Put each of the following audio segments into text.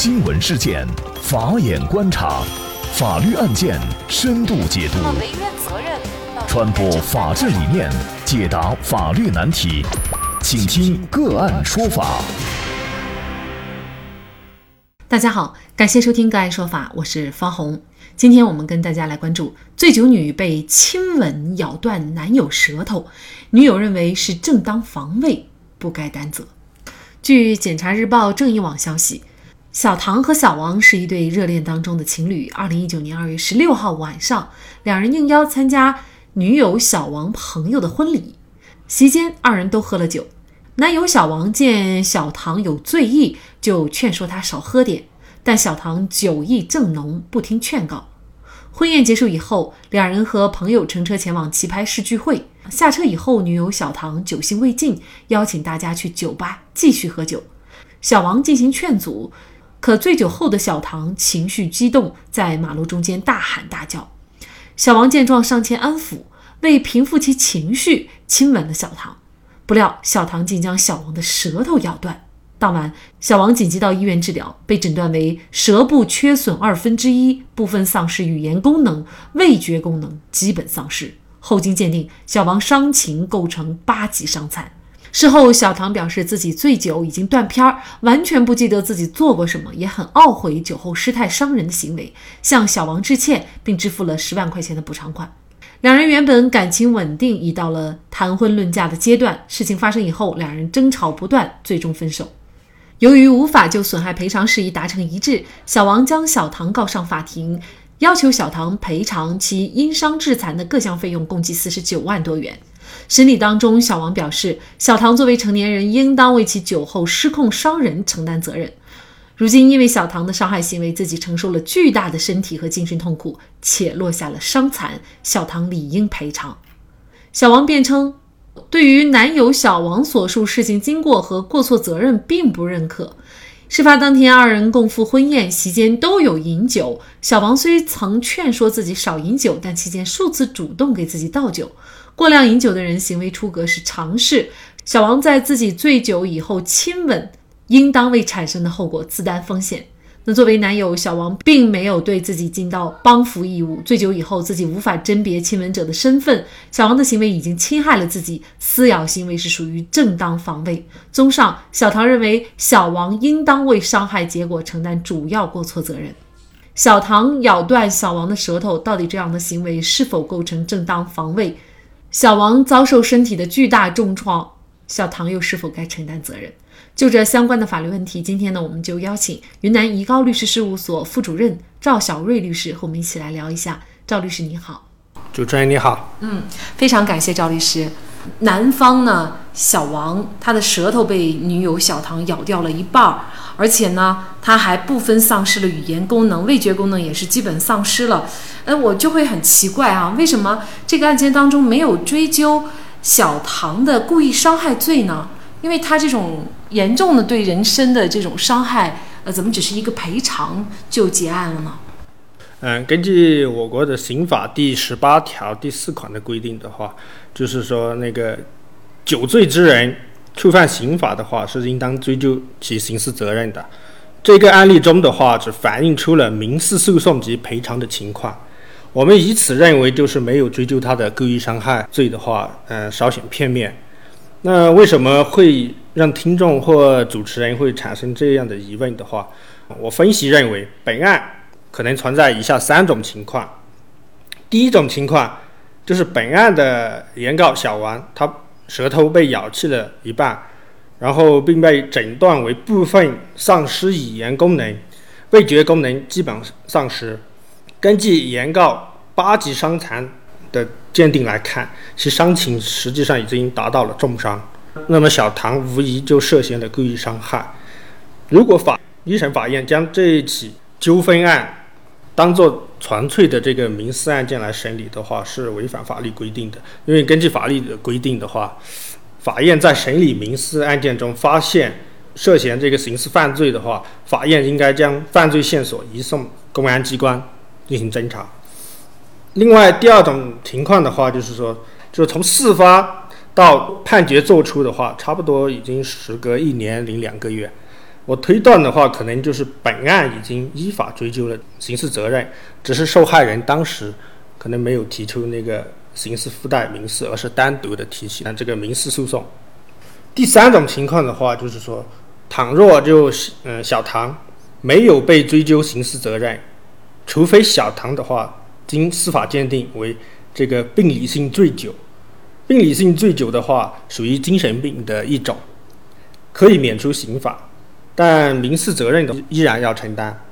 新闻事件，法眼观察，法律案件深度解读，传播法治理念，解答法律难题，请听个案说法。大家好，感谢收听个案说法，我是方红。今天我们跟大家来关注醉酒女被亲吻咬断男友舌头，女友认为是正当防卫，不该担责。据检察日报、正义网消息，小唐和小王是一对热恋当中的情侣。二零一九年二月十六号晚上，两人应邀参加女友小王朋友的婚礼，席间二人都喝了酒。男友小王见小唐有醉意，就劝说他少喝点，但小唐酒意正浓，不听劝告。婚宴结束以后，两人和朋友乘车前往棋牌室聚会。下车以后，女友小唐酒兴未尽，邀请大家去酒吧继续喝酒。小王进行劝阻，可醉酒后的小唐情绪激动，在马路中间大喊大叫。小王见状上前安抚，为平复其情绪，亲吻了小唐。不料小唐竟将小王的舌头咬断。当晚，小王紧急到医院治疗，被诊断为舌部缺损二分之一，部分丧失语言功能，味觉功能基本丧失。后经鉴定，小王伤情构成八级伤残。事后，小唐表示自己醉酒已经断片儿，完全不记得自己做过什么，也很懊悔酒后失态伤人的行为，向小王致歉，并支付了十万块钱的补偿款。两人原本感情稳定，已到了谈婚论嫁的阶段。事情发生以后，两人争吵不断，最终分手。由于无法就损害赔偿事宜达成一致，小王将小唐告上法庭，要求小唐赔偿其因伤致残的各项费用，共计四十九万多元。审理当中，小王表示，小唐作为成年人，应当为其酒后失控伤人承担责任。如今因为小唐的伤害行为，自己承受了巨大的身体和精神痛苦，且落下了伤残，小唐理应赔偿。小王辩称。对于男友小王所述事情经过和过错责任并不认可。事发当天，二人共赴婚宴，席间都有饮酒。小王虽曾劝说自己少饮酒，但期间数次主动给自己倒酒。过量饮酒的人行为出格是常事。小王在自己醉酒以后亲吻，应当为产生的后果自担风险。那作为男友，小王并没有对自己尽到帮扶义务。醉酒以后，自己无法甄别亲吻者的身份，小王的行为已经侵害了自己，撕咬行为是属于正当防卫。综上，小唐认为小王应当为伤害结果承担主要过错责任。小唐咬断小王的舌头，到底这样的行为是否构成正当防卫？小王遭受身体的巨大重创，小唐又是否该承担责任？就这相关的法律问题，今天呢，我们就邀请云南怡高律师事务所副主任赵小瑞律师和我们一起来聊一下。赵律师你好，主持人你好，嗯，非常感谢赵律师。男方呢，小王他的舌头被女友小唐咬掉了一半儿，而且呢，他还部分丧失了语言功能，味觉功能也是基本丧失了。呃，我就会很奇怪啊，为什么这个案件当中没有追究小唐的故意伤害罪呢？因为他这种。严重的对人身的这种伤害，呃，怎么只是一个赔偿就结案了呢？嗯，根据我国的刑法第十八条第四款的规定的话，就是说那个酒醉之人触犯刑法的话，是应当追究其刑事责任的。这个案例中的话，只反映出了民事诉讼及赔偿的情况。我们以此认为，就是没有追究他的故意伤害罪的话，嗯，稍显片面。那为什么会让听众或主持人会产生这样的疑问的话，我分析认为，本案可能存在以下三种情况。第一种情况就是本案的原告小王，他舌头被咬去了一半，然后并被诊断为部分丧失语言功能，味觉功能基本丧失。根据原告八级伤残。的鉴定来看，其伤情实际上已经达到了重伤。那么小唐无疑就涉嫌了故意伤害。如果法一审法院将这一起纠纷案当做纯粹的这个民事案件来审理的话，是违反法律规定的。因为根据法律的规定的话，法院在审理民事案件中发现涉嫌这个刑事犯罪的话，法院应该将犯罪线索移送公安机关进行侦查。另外，第二种情况的话，就是说，就是从事发到判决作出的话，差不多已经时隔一年零两个月。我推断的话，可能就是本案已经依法追究了刑事责任，只是受害人当时可能没有提出那个刑事附带民事，而是单独的提起了这个民事诉讼。第三种情况的话，就是说，倘若就嗯小唐没有被追究刑事责任，除非小唐的话经司法鉴定为这个病理性醉酒，病理性醉酒的话属于精神病的一种，可以免除刑罚。但民事责任的依然要承担，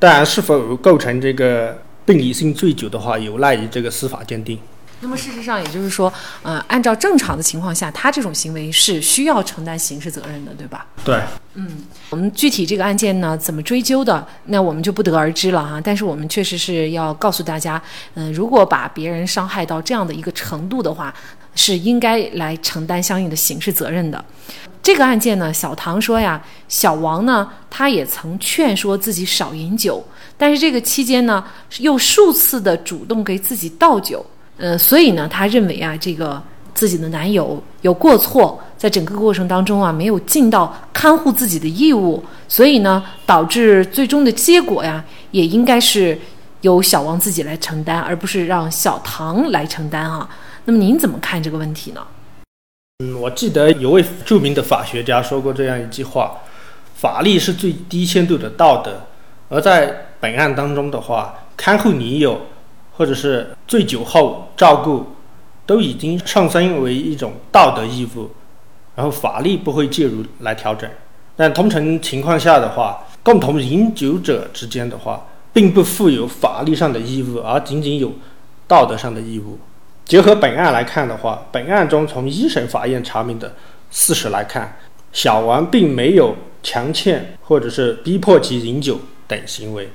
当然是否构成这个病理性醉酒的话，有赖于这个司法鉴定。那么事实上，也就是说，呃，按照正常的情况下，他这种行为是需要承担刑事责任的，对吧？对。嗯，我们具体这个案件呢，怎么追究的，那我们就不得而知了哈。但是我们确实是要告诉大家，嗯，如果把别人伤害到这样的一个程度的话，是应该来承担相应的刑事责任的。这个案件呢，小唐说呀，小王呢，他也曾劝说自己少饮酒，但是这个期间呢，又数次的主动给自己倒酒，呃，所以呢，他认为啊，这个自己的男友有过错，在整个过程当中啊，没有尽到看护自己的义务，所以呢，导致最终的结果呀，也应该是由小王自己来承担，而不是让小唐来承担啊。那么您怎么看这个问题呢？嗯，我记得有位著名的法学家说过这样一句话：“法律是最低限度的道德。”而在本案当中的话，看护女友或者是醉酒后照顾，都已经上升为一种道德义务，然后法律不会介入来调整。但通常情况下的话，共同饮酒者之间的话，并不负有法律上的义务，而仅仅有道德上的义务。结合本案来看的话，本案中从一审法院查明的事实来看，小王并没有强欠或者是逼迫其饮酒等行为。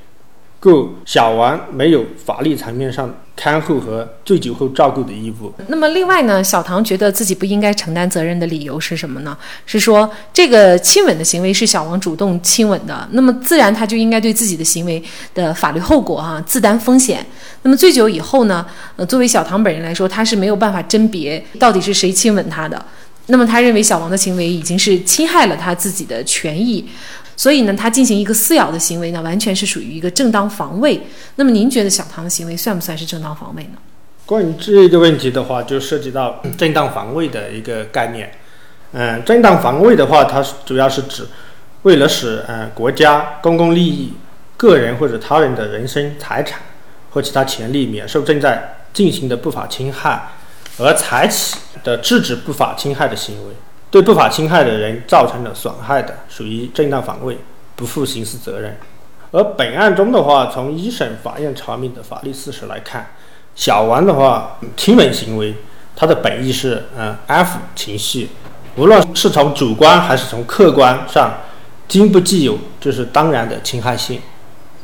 故小王没有法律层面上看护和醉酒后照顾的义务。那么，另外呢，小唐觉得自己不应该承担责任的理由是什么呢？是说这个亲吻的行为是小王主动亲吻的，那么自然他就应该对自己的行为的法律后果哈自担风险。那么醉酒以后呢，呃，作为小唐本人来说，他是没有办法甄别到底是谁亲吻他的。那么他认为小王的行为已经是侵害了他自己的权益。所以呢，他进行一个撕咬的行为呢，完全是属于一个正当防卫。那么，您觉得小唐的行为算不算是正当防卫呢？关于这个问题的话，就涉及到正当防卫的一个概念。嗯，正当防卫的话，它主要是指为了使嗯国家、公共利益、个人或者他人的人身、财产或其他权利免受正在进行的不法侵害，而采取的制止不法侵害的行为。对不法侵害的人造成了损害的，属于正当防卫，不负刑事责任。而本案中的话，从一审法院查明的法律事实来看，小王的话亲吻行为，他的本意是嗯安抚情绪，无论是从主观还是从客观上，均不具有就是当然的侵害性，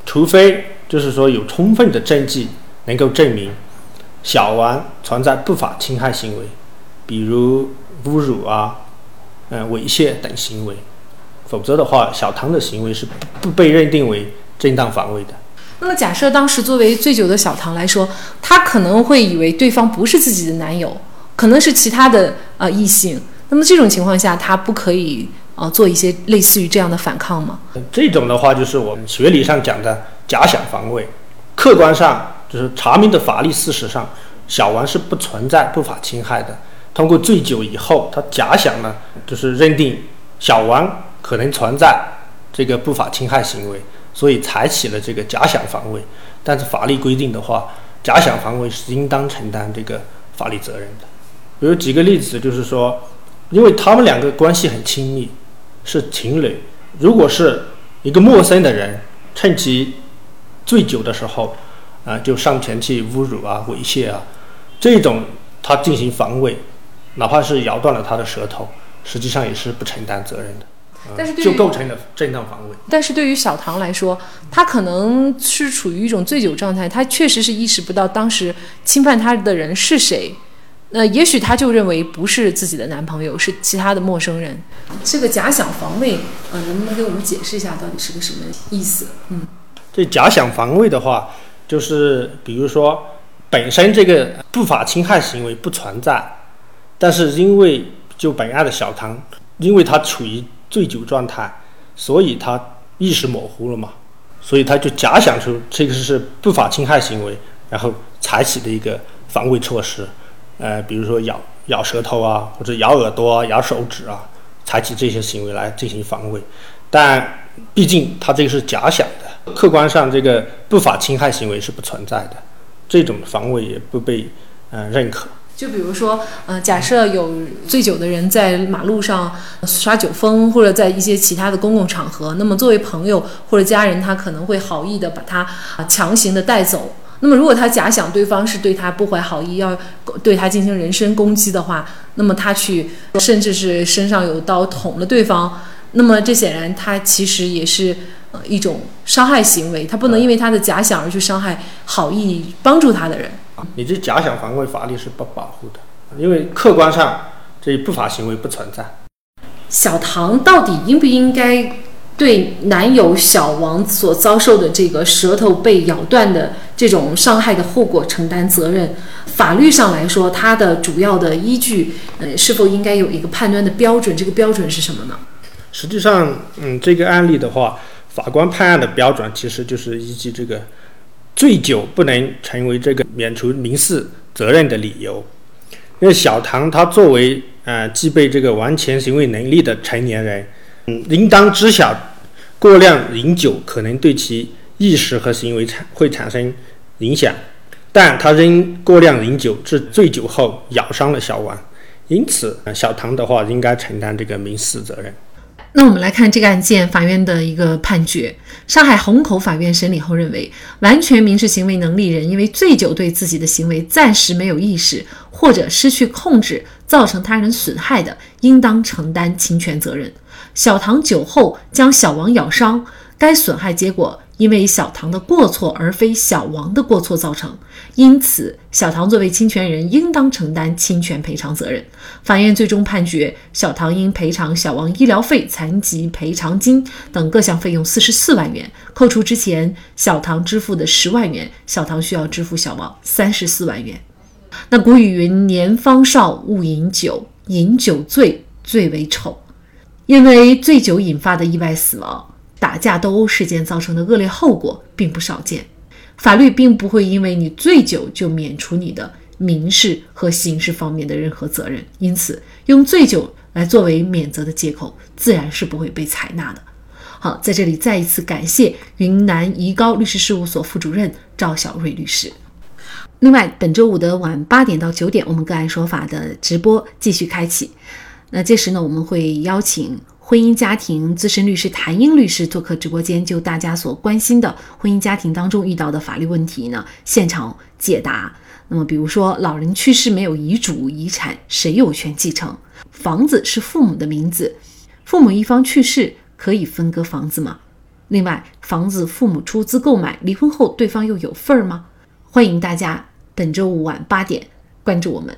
除非就是说有充分的证据能够证明小王存在不法侵害行为，比如侮辱啊。嗯，猥亵等行为，否则的话，小唐的行为是不被认定为正当防卫的。那么，假设当时作为醉酒的小唐来说，他可能会以为对方不是自己的男友，可能是其他的呃异性。那么这种情况下，他不可以呃做一些类似于这样的反抗吗？这种的话，就是我们学理上讲的假想防卫。客观上就是查明的法律事实上，小王是不存在不法侵害的。通过醉酒以后，他假想呢，就是认定小王可能存在这个不法侵害行为，所以采取了这个假想防卫。但是法律规定的话，假想防卫是应当承担这个法律责任的。比如举个例子，就是说，因为他们两个关系很亲密，是情侣，如果是一个陌生的人趁其醉酒的时候，啊，就上前去侮辱啊、猥亵啊，这种他进行防卫。哪怕是咬断了他的舌头，实际上也是不承担责任的，但是就构成了正当防卫。但是对于小唐来说，他可能是处于一种醉酒状态，他确实是意识不到当时侵犯他的人是谁，那也许他就认为不是自己的男朋友，是其他的陌生人。这个假想防卫，呃，能不能给我们解释一下到底是个什么意思？嗯，这假想防卫的话，就是比如说本身这个不法侵害行为不存在。但是因为就本案的小唐，因为他处于醉酒状态，所以他意识模糊了嘛，所以他就假想出这个是不法侵害行为，然后采取的一个防卫措施，呃，比如说咬咬舌头啊，或者咬耳朵啊、咬手指啊，采取这些行为来进行防卫。但毕竟他这个是假想的，客观上这个不法侵害行为是不存在的，这种防卫也不被呃认可。就比如说，呃，假设有醉酒的人在马路上耍酒疯，或者在一些其他的公共场合，那么作为朋友或者家人，他可能会好意的把他啊强行的带走。那么如果他假想对方是对他不怀好意，要对他进行人身攻击的话，那么他去甚至是身上有刀捅了对方，那么这显然他其实也是呃一种伤害行为，他不能因为他的假想而去伤害好意帮助他的人。你这假想防卫法律是不保护的，因为客观上这不法行为不存在。小唐到底应不应该对男友小王所遭受的这个舌头被咬断的这种伤害的后果承担责任？法律上来说，它的主要的依据，呃，是否应该有一个判断的标准？这个标准是什么呢？实际上，嗯，这个案例的话，法官判案的标准其实就是依据这个。醉酒不能成为这个免除民事责任的理由，因为小唐他作为呃具备这个完全行为能力的成年人，嗯，应当知晓过量饮酒可能对其意识和行为产会产生影响，但他仍过量饮酒致醉酒后咬伤了小王，因此小唐的话应该承担这个民事责任。那我们来看这个案件法院的一个判决。上海虹口法院审理后认为，完全民事行为能力人因为醉酒对自己的行为暂时没有意识或者失去控制，造成他人损害的，应当承担侵权责任。小唐酒后将小王咬伤，该损害结果。因为小唐的过错，而非小王的过错造成，因此小唐作为侵权人，应当承担侵权赔偿责任。法院最终判决，小唐应赔偿小王医疗费、残疾赔偿金等各项费用四十四万元，扣除之前小唐支付的十万元，小唐需要支付小王三十四万元。那古语云：“年方少，勿饮酒，饮酒醉，最为丑。”因为醉酒引发的意外死亡。打架斗殴事件造成的恶劣后果并不少见，法律并不会因为你醉酒就免除你的民事和刑事方面的任何责任，因此用醉酒来作为免责的借口，自然是不会被采纳的。好，在这里再一次感谢云南怡高律师事务所副主任赵小瑞律师。另外，本周五的晚八点到九点，我们个案说法的直播继续开启，那届时呢，我们会邀请。婚姻家庭资深律师谭英律师做客直播间，就大家所关心的婚姻家庭当中遇到的法律问题呢，现场解答。那么，比如说老人去世没有遗嘱，遗产谁有权继承？房子是父母的名字，父母一方去世可以分割房子吗？另外，房子父母出资购买，离婚后对方又有份儿吗？欢迎大家本周五晚八点关注我们。